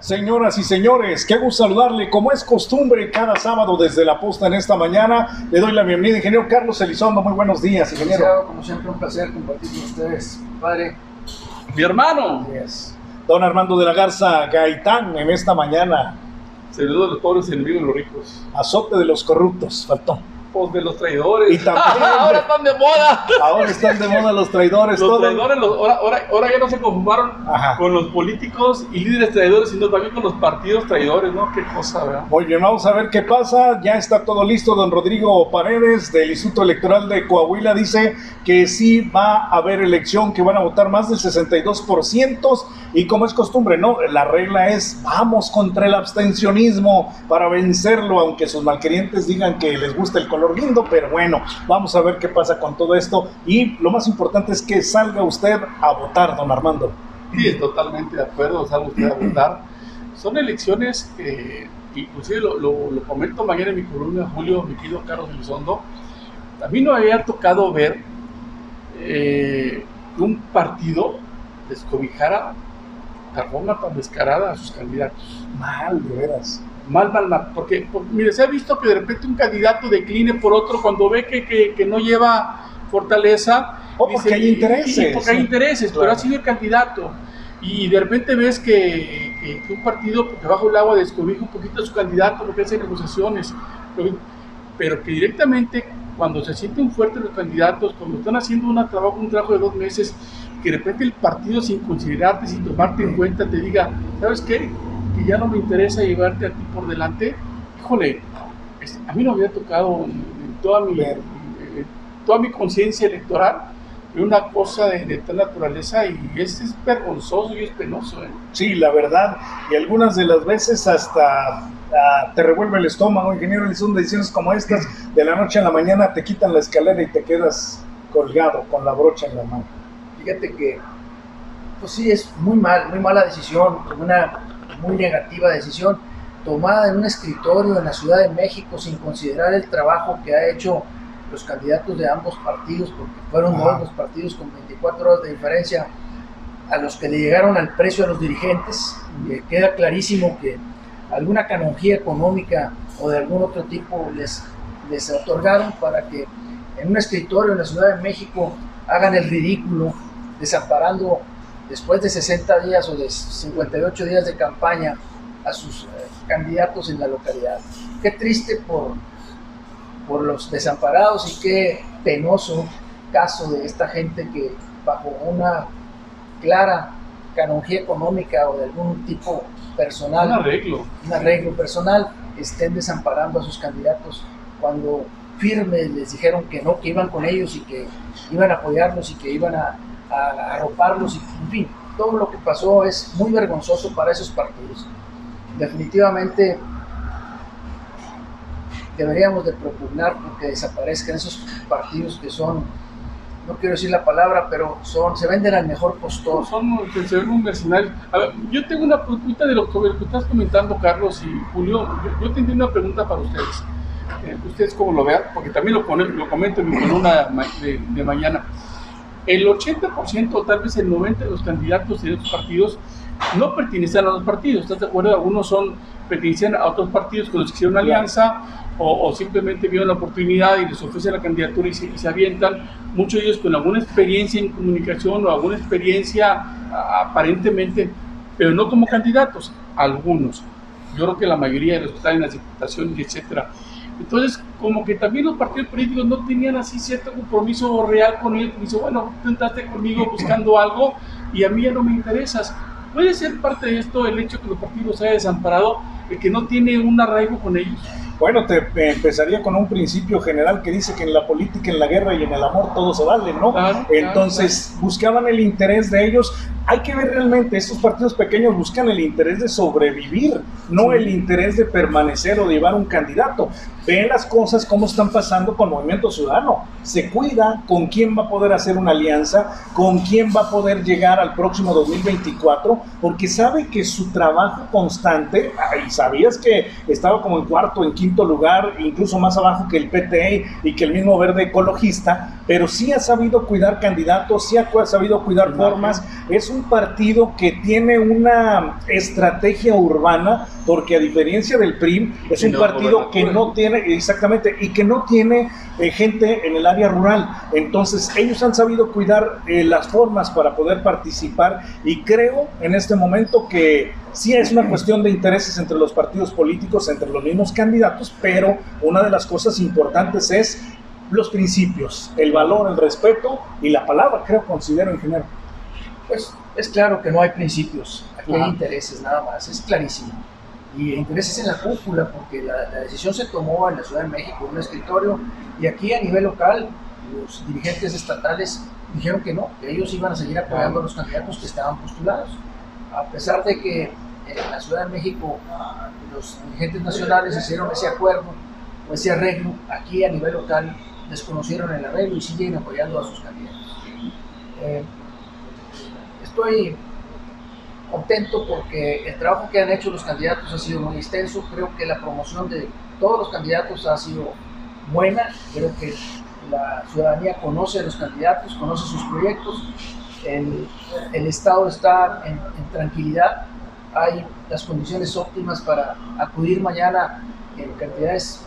Señoras y señores, qué gusto saludarle. Como es costumbre, cada sábado desde la posta en esta mañana, le doy la bienvenida, ingeniero Carlos Elizondo. Muy buenos días, ingeniero. Como siempre, un placer compartir con ustedes, padre. Mi hermano. Don Armando de la Garza Gaitán, en esta mañana. Servidor de los pobres, enemigo de los ricos. Azote de los corruptos, faltó de los traidores. Y también, ahora están de moda. Ahora están de moda los traidores. Los traidores, ahora, ahora, ya no se conformaron con los políticos y líderes traidores, sino también con los partidos traidores, ¿no? Qué cosa, ¿verdad? Muy bien, vamos a ver qué pasa. Ya está todo listo. Don Rodrigo Paredes del Instituto Electoral de Coahuila dice que sí va a haber elección, que van a votar más del 62%. Y como es costumbre, ¿no? La regla es vamos contra el abstencionismo para vencerlo, aunque sus malquerientes digan que les gusta el color lindo, pero bueno, vamos a ver qué pasa con todo esto. Y lo más importante es que salga usted a votar, don Armando. Sí, totalmente de acuerdo, salga usted a votar. Son elecciones que, inclusive lo, lo, comento mañana en mi columna, Julio, mi querido Carlos Elizondo, a mí no había tocado ver eh, un partido descobijara de forma tan descarada a sus candidatos. Mal, de veras mal, mal, mal. Porque, mire, se ha visto que de repente un candidato decline por otro cuando ve que, que, no lleva fortaleza. O porque hay intereses. porque hay intereses, pero ha sido el candidato. Y de repente ves que, que un partido, porque bajo el agua descobija un poquito a su candidato, porque hace negociaciones, pero que directamente cuando se sienten fuertes los candidatos, cuando están haciendo una trabajo, un trabajo de dos meses, que de repente el partido sin considerarte, sin tomarte en cuenta, te diga, ¿sabes qué? Que ya no me interesa llevarte a ti por delante, híjole, a mí no había tocado en, toda mi, toda mi conciencia electoral una cosa de, tal naturaleza y es, es, vergonzoso y es penoso. ¿eh? Sí, la verdad, y algunas de las veces hasta ah, te revuelve el estómago, ingeniero, son decisiones como estas, de la noche a la mañana te quitan la escalera y te quedas colgado con la brocha en la mano. Fíjate que, pues sí, es muy mal, muy mala decisión, una muy negativa decisión tomada en un escritorio en la Ciudad de México sin considerar el trabajo que ha hecho los candidatos de ambos partidos, porque fueron dos los partidos con 24 horas de diferencia a los que le llegaron al precio a los dirigentes. Y queda clarísimo que alguna canonjía económica o de algún otro tipo les, les otorgaron para que en un escritorio en la Ciudad de México hagan el ridículo, desamparando después de 60 días o de 58 días de campaña a sus eh, candidatos en la localidad. Qué triste por, por los desamparados y qué penoso caso de esta gente que bajo una clara canonjía económica o de algún tipo personal, un arreglo, un arreglo personal, estén desamparando a sus candidatos cuando firmes les dijeron que no, que iban con ellos y que iban a apoyarlos y que iban a a arroparlos y, en fin, todo lo que pasó es muy vergonzoso para esos partidos. Definitivamente deberíamos de propugnar porque desaparezcan esos partidos que son, no quiero decir la palabra, pero son, se venden al mejor postor. Son, un mercenario. A ver, yo tengo una pregunta de lo que estás comentando, Carlos y Julio. Yo, yo una pregunta para ustedes. Eh, ustedes cómo lo vean, porque también lo, lo comento en mi columna de, de mañana el 80% tal vez el 90% de los candidatos de estos partidos no pertenecen a los partidos, ¿estás de acuerdo? Algunos son, pertenecían a otros partidos con los que hicieron una o, simplemente vieron la oportunidad y les ofrecen la candidatura y se, avientan, muchos de ellos con alguna experiencia en comunicación o alguna experiencia aparentemente, pero no como candidatos, algunos. Yo creo que la mayoría de los que están en las diputaciones, etcétera, entonces, como que también los partidos políticos no tenían así cierto compromiso real con él. Dice, bueno, tú entraste conmigo buscando algo y a mí ya no me interesas. ¿Puede ser parte de esto el hecho que los partidos se hayan desamparado, el que no tiene un arraigo con ellos? Bueno, te empezaría con un principio general que dice que en la política, en la guerra y en el amor todo se vale, ¿no? Entonces buscaban el interés de ellos. Hay que ver realmente, estos partidos pequeños buscan el interés de sobrevivir, no el interés de permanecer o de llevar un candidato. Ven las cosas como están pasando con Movimiento Ciudadano. Se cuida con quién va a poder hacer una alianza, con quién va a poder llegar al próximo 2024, porque sabe que su trabajo constante, y sabías que estaba como en cuarto, en quinto lugar, incluso más abajo que el PTE y que el mismo verde ecologista, pero sí ha sabido cuidar candidatos, sí ha sabido cuidar formas. Es un partido que tiene una estrategia urbana, porque a diferencia del PRI, es un partido que no tiene, exactamente, y que no tiene eh, gente en el área rural. Entonces, ellos han sabido cuidar eh, las formas para poder participar y creo en este momento que sí es una cuestión de intereses entre los partidos políticos, entre los mismos candidatos, pero una de las cosas importantes es los principios, el valor, el respeto y la palabra, creo, considero en general. Pues es claro que no hay principios, aquí hay intereses nada más, es clarísimo. Y intereses en la cúpula, porque la, decisión se tomó en la Ciudad de México, en un escritorio, y aquí a nivel local, los dirigentes estatales dijeron que no, que ellos iban a seguir apoyando a los candidatos que estaban postulados. A pesar de que en la Ciudad de México los dirigentes nacionales hicieron ese acuerdo o ese arreglo, aquí a nivel local desconocieron el arreglo y siguen apoyando a sus candidatos. Eh, estoy contento porque el trabajo que han hecho los candidatos ha sido muy extenso. Creo que la promoción de todos los candidatos ha sido buena. Creo que la ciudadanía conoce a los candidatos, conoce sus proyectos. El, Estado está en, en, tranquilidad. Hay las condiciones óptimas para acudir mañana en cantidades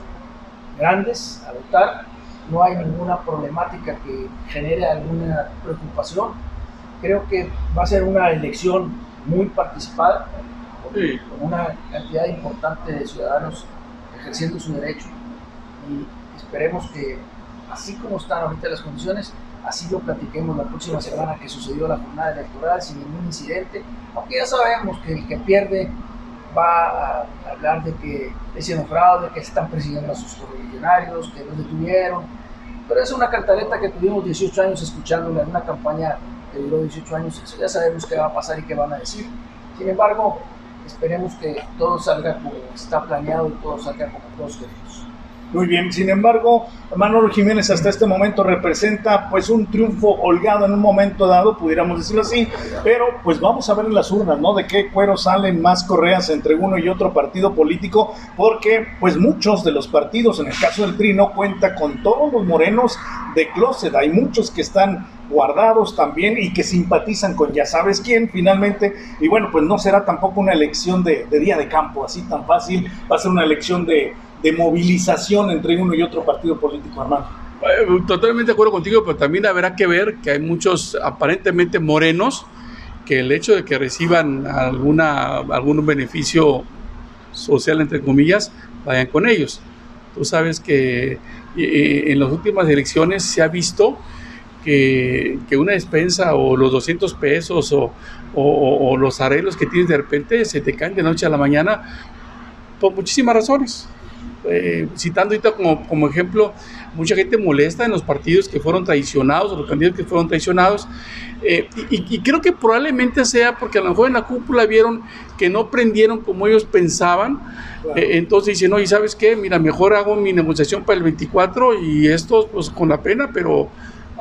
grandes a votar no hay ninguna problemática que genere alguna preocupación. Creo que va a ser una elección muy participada, con una cantidad importante de ciudadanos ejerciendo su derecho. Y esperemos que así como están ahorita las condiciones, así lo platiquemos la próxima semana que sucedió la jornada electoral sin ningún incidente, aunque ya sabemos que el que pierde va a hablar de que hicieron fraude, que están persiguiendo a sus correligionarios, que los detuvieron, pero es una cantaleta que tuvimos 18 años escuchándola en una campaña que duró 18 años, ya sabemos qué va a pasar y qué van a decir. Sin embargo, esperemos que todo salga como está planeado y todo salga como todos queremos. Muy bien, sin embargo, Manolo Jiménez hasta este momento representa pues un triunfo holgado en un momento dado, pudiéramos decirlo así, pero pues vamos a ver en las urnas, ¿no? De qué cuero salen más correas entre uno y otro partido político, porque pues muchos de los partidos, en el caso del PRI, no cuenta con todos los morenos de closet, hay muchos que están guardados también y que simpatizan con ya sabes quién finalmente. Y bueno, pues no será tampoco una elección de, día de campo así tan fácil, va a ser una elección de, movilización entre uno y otro partido político, Armando. Eh, totalmente de acuerdo contigo, pero también habrá que ver que hay muchos aparentemente morenos que el hecho de que reciban alguna, algún beneficio social, entre comillas, vayan con ellos. Tú sabes que en las últimas elecciones se ha visto que, que una despensa o los 200 pesos o, o, o, los arreglos que tienes de repente se te caen de noche a la mañana por muchísimas razones. Eh, citando ahorita como, como ejemplo, mucha gente molesta en los partidos que fueron traicionados, o los candidatos que fueron traicionados, eh, y, creo que probablemente sea porque a lo mejor en la cúpula vieron que no prendieron como ellos pensaban, eh, entonces dicen, oye, ¿sabes qué? Mira, mejor hago mi negociación para el 24 y esto pues con la pena, pero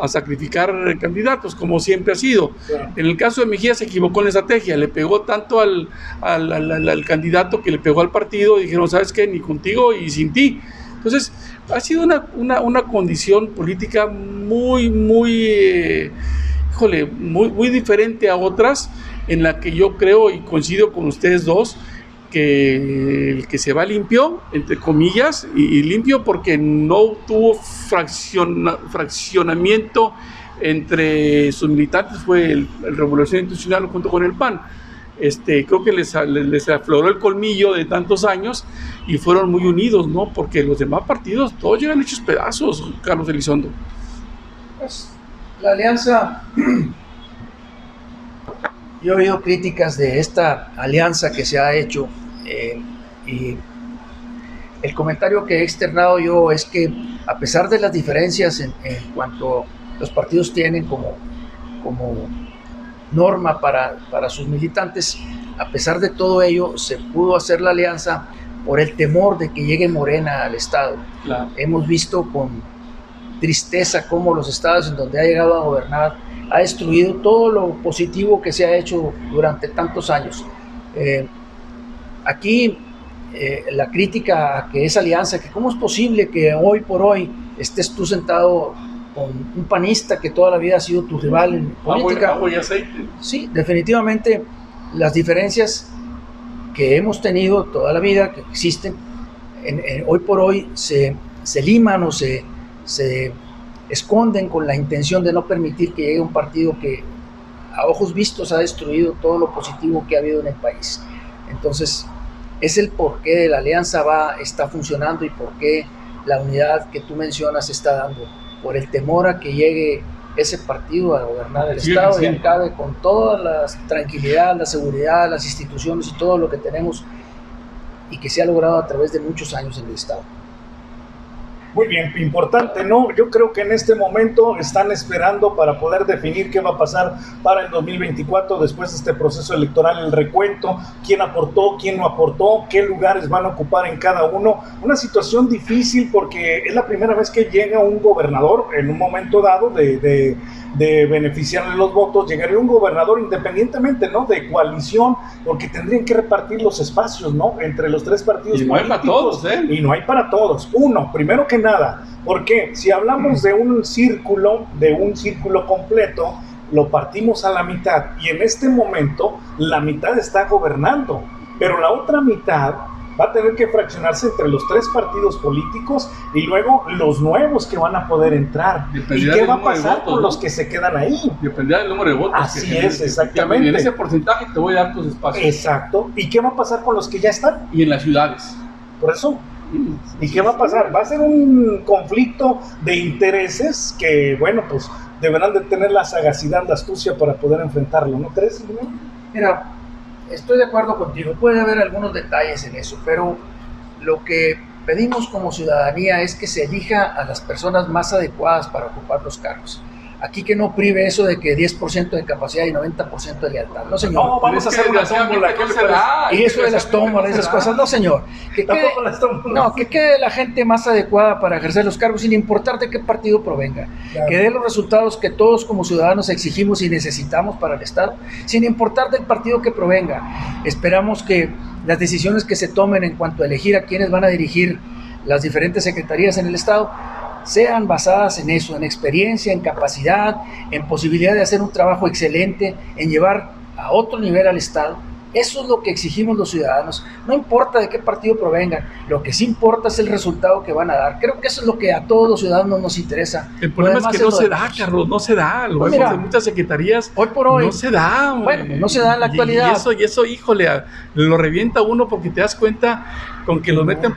a sacrificar candidatos, como siempre ha sido. En el caso de Mejía se equivocó en la estrategia, le pegó tanto al, al, al, candidato que le pegó al partido, y dijeron, ¿sabes qué? Ni contigo y sin ti. Entonces, ha sido una, una, una condición política muy, muy, eh, híjole, muy, muy diferente a otras, en la que yo creo y coincido con ustedes dos, que el que se va limpio, entre comillas, y, limpio porque no tuvo fraccionamiento entre sus militantes, fue el, Revolución Institucional junto con el PAN. Este, creo que les, les, afloró el colmillo de tantos años y fueron muy unidos, ¿no? Porque los demás partidos todos llegan hechos pedazos, Carlos Elizondo. Pues la alianza yo he oído críticas de esta alianza que se ha hecho eh, y el comentario que he externado yo es que a pesar de las diferencias en, cuanto los partidos tienen como, como norma para, para, sus militantes, a pesar de todo ello se pudo hacer la alianza por el temor de que llegue Morena al Estado. Hemos visto con tristeza cómo los estados en donde ha llegado a gobernar ha destruido todo lo positivo que se ha hecho durante tantos años. Eh, aquí eh, la crítica a que esa alianza, que cómo es posible que hoy por hoy estés tú sentado con un panista que toda la vida ha sido tu rival en política. Agua y aceite. Sí, definitivamente las diferencias que hemos tenido toda la vida, que existen, hoy por hoy se, se liman o se, se esconden con la intención de no permitir que llegue un partido que a ojos vistos ha destruido todo lo positivo que ha habido en el país. Entonces, es el por qué la alianza va, está funcionando y por qué la unidad que tú mencionas está dando, por el temor a que llegue ese partido a gobernar el Estado y acabe con toda la tranquilidad, la seguridad, las instituciones y todo lo que tenemos y que se ha logrado a través de muchos años en el Estado. Muy bien, importante, ¿no? Yo creo que en este momento están esperando para poder definir qué va a pasar para el 2024 después de este proceso electoral, el recuento, quién aportó, quién no aportó, qué lugares van a ocupar en cada uno. Una situación difícil porque es la primera vez que llega un gobernador en un momento dado de, de, de beneficiarle los votos, llegaría un gobernador independientemente, ¿no? De coalición, porque tendrían que repartir los espacios, ¿no? Entre los tres partidos. Y no hay para todos, ¿eh? Y no hay para todos. Uno, primero que nada. Porque si hablamos de un círculo, de un círculo completo, lo partimos a la mitad y en este momento la mitad está gobernando, pero la otra mitad va a tener que fraccionarse entre los tres partidos políticos y luego los nuevos que van a poder entrar. ¿Y qué va a pasar con los que se quedan ahí? Dependerá del número de votos. Así es, exactamente. Y en ese porcentaje te voy a dar tus espacios. Exacto. ¿Y qué va a pasar con los que ya están? Y en las ciudades. Por eso, ¿Y qué va a pasar? Va a ser un conflicto de intereses que, bueno, pues deberán de tener la sagacidad, la astucia para poder enfrentarlo, ¿no crees? Mira, estoy de acuerdo contigo, puede haber algunos detalles en eso, pero lo que pedimos como ciudadanía es que se elija a las personas más adecuadas para ocupar los cargos. Aquí que no prive eso de que 10% de capacidad y 90% de lealtad. No, señor. No, vamos a hacer una tómbola. y eso de las tómbolas, esas cosas. No, señor. Que quede, no, que quede la gente más adecuada para ejercer los cargos sin importar de qué partido provenga. Que dé los resultados que todos como ciudadanos exigimos y necesitamos para el Estado, sin importar del partido que provenga. Esperamos que las decisiones que se tomen en cuanto a elegir a quienes van a dirigir las diferentes secretarías en el Estado sean basadas en eso, en experiencia, en capacidad, en posibilidad de hacer un trabajo excelente, en llevar a otro nivel al Estado eso es lo que exigimos los ciudadanos. No importa de qué partido provengan, lo que sí importa es el resultado que van a dar. Creo que eso es lo que a todos los ciudadanos nos interesa. El problema es que no se da, Carlos, no se da. Lo pues vemos en muchas secretarías. Hoy por hoy. No se da. Bueno, no se da en la actualidad. Y, eso, y eso, híjole, lo revienta uno porque te das cuenta con que lo meten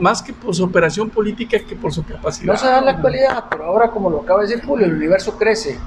más que por su operación política que por su capacidad. No se da en la actualidad, pero ahora, como lo acaba de decir Julio, el universo crece.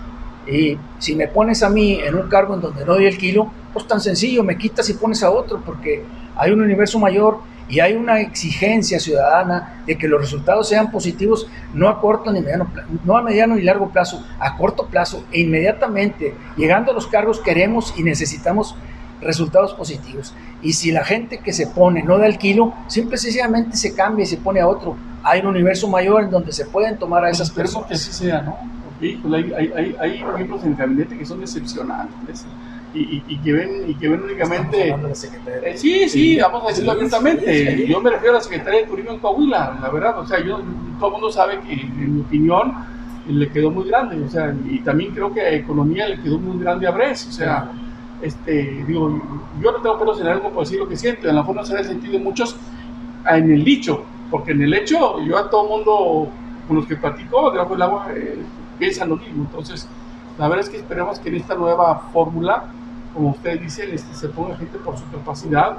Y si me pones a mí en un cargo en donde no doy el kilo, pues tan sencillo, me quitas y pones a otro, porque hay un universo mayor y hay una exigencia ciudadana de que los resultados sean positivos, no a corto ni mediano no a mediano ni largo plazo, a corto plazo e inmediatamente, llegando a los cargos queremos y necesitamos resultados positivos. Y si la gente que se pone no da el kilo, simple sencillamente se cambia y se pone a otro. Hay un universo mayor en donde se pueden tomar a esas personas. que así sea, ¿no? Hay, hay, hay, miembros en el gabinete que son excepcionales y, y, que, ven, y que ven únicamente. Eh, sí, sí, vamos a decirlo abiertamente. Yo me refiero a la Secretaría de Turismo en Coahuila, la verdad. O sea, yo, todo el mundo sabe que, en mi opinión, le quedó muy grande. O sea, y también creo que a Economía le quedó muy grande a Bres. O sea, este, digo, yo no tengo pelos en algo por decir lo que siento. En la forma será el sentido de muchos en el dicho, porque en el hecho, yo a todo el mundo con los que platico debajo del agua. Eh, piensan lo mismo. Entonces, la verdad es que esperemos que en esta nueva fórmula, como ustedes dicen, este, se ponga gente por su capacidad,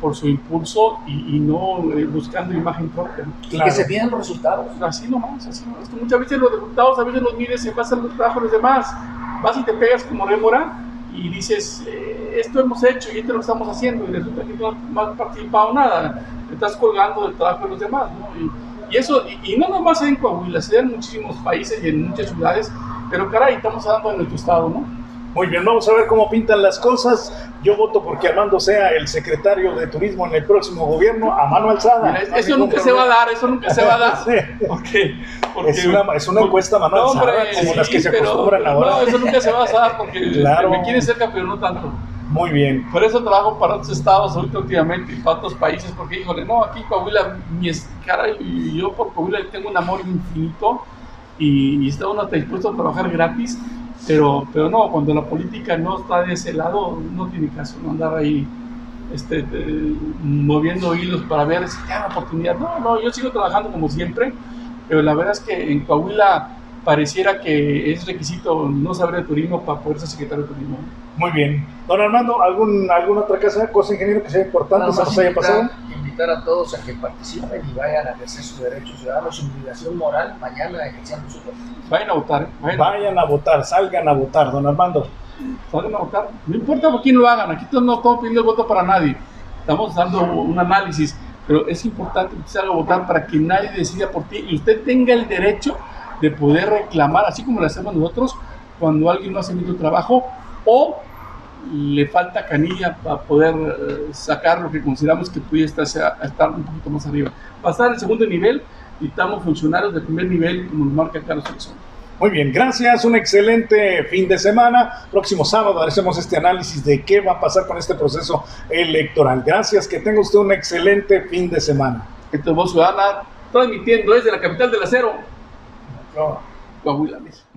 por su impulso y, no eh, buscando imagen propia. Y que se pidan los resultados. Así nomás, así nomás. Muchas veces los resultados, a veces los mides en base al trabajo de los demás. Vas y te pegas como rémora y dices, eh, esto hemos hecho y esto lo estamos haciendo y resulta que no has participado nada. Te estás colgando del trabajo de los demás. ¿no? Y, y eso, y, no nomás en Coahuila, se da en muchísimos países y en muchas ciudades, pero caray, estamos hablando de nuestro estado, ¿no? Muy bien, vamos a ver cómo pintan las cosas. Yo voto porque Armando sea el secretario de Turismo en el próximo gobierno, a mano alzada. eso nunca se va a dar, eso nunca se va a dar. porque, es, una, es una encuesta a mano alzada, como las que se acostumbran ahora. No, eso nunca se va a dar porque me quieren cerca, pero no tanto. Muy bien. Por eso trabajo para otros estados ahorita últimamente y para otros países, porque híjole, no, aquí Coahuila, mi cara, y yo por Coahuila tengo un amor infinito y, está uno dispuesto a trabajar gratis, pero, pero no, cuando la política no está de ese lado, no tiene caso, no andar ahí este, moviendo hilos para ver si hay oportunidad. No, no, yo sigo trabajando como siempre, pero la verdad es que en Coahuila pareciera que es requisito no saber de turismo para poder ser secretario de turismo. Muy bien. Don Armando, ¿algún, ¿alguna otra cosa, cosa ingeniero que sea importante se nos haya pasado? Invitar a todos a que participen y vayan a ejercer sus derechos ciudadanos, su obligación moral mañana ejerciendo su voto. Vayan a votar. Vayan. a votar, salgan a votar, don Armando. Salgan a votar. No importa por quién lo hagan, aquí no estamos pidiendo el voto para nadie. Estamos dando un análisis, pero es importante que usted salga a votar para que nadie decida por ti y usted tenga el derecho de poder reclamar, así como lo hacemos nosotros, cuando alguien no hace bien su trabajo o le falta canilla para poder eh, sacar lo que consideramos que puede estar, estar un poquito más arriba. Pasar al segundo nivel y estamos funcionarios de primer nivel, como nos marca Carlos Alonso. Muy bien, gracias. Un excelente fin de semana. Próximo sábado haremos este análisis de qué va a pasar con este proceso electoral. Gracias, que tenga usted un excelente fin de semana. Esto es Voz Ciudadana, transmitiendo desde la capital del acero. Coahuila, México.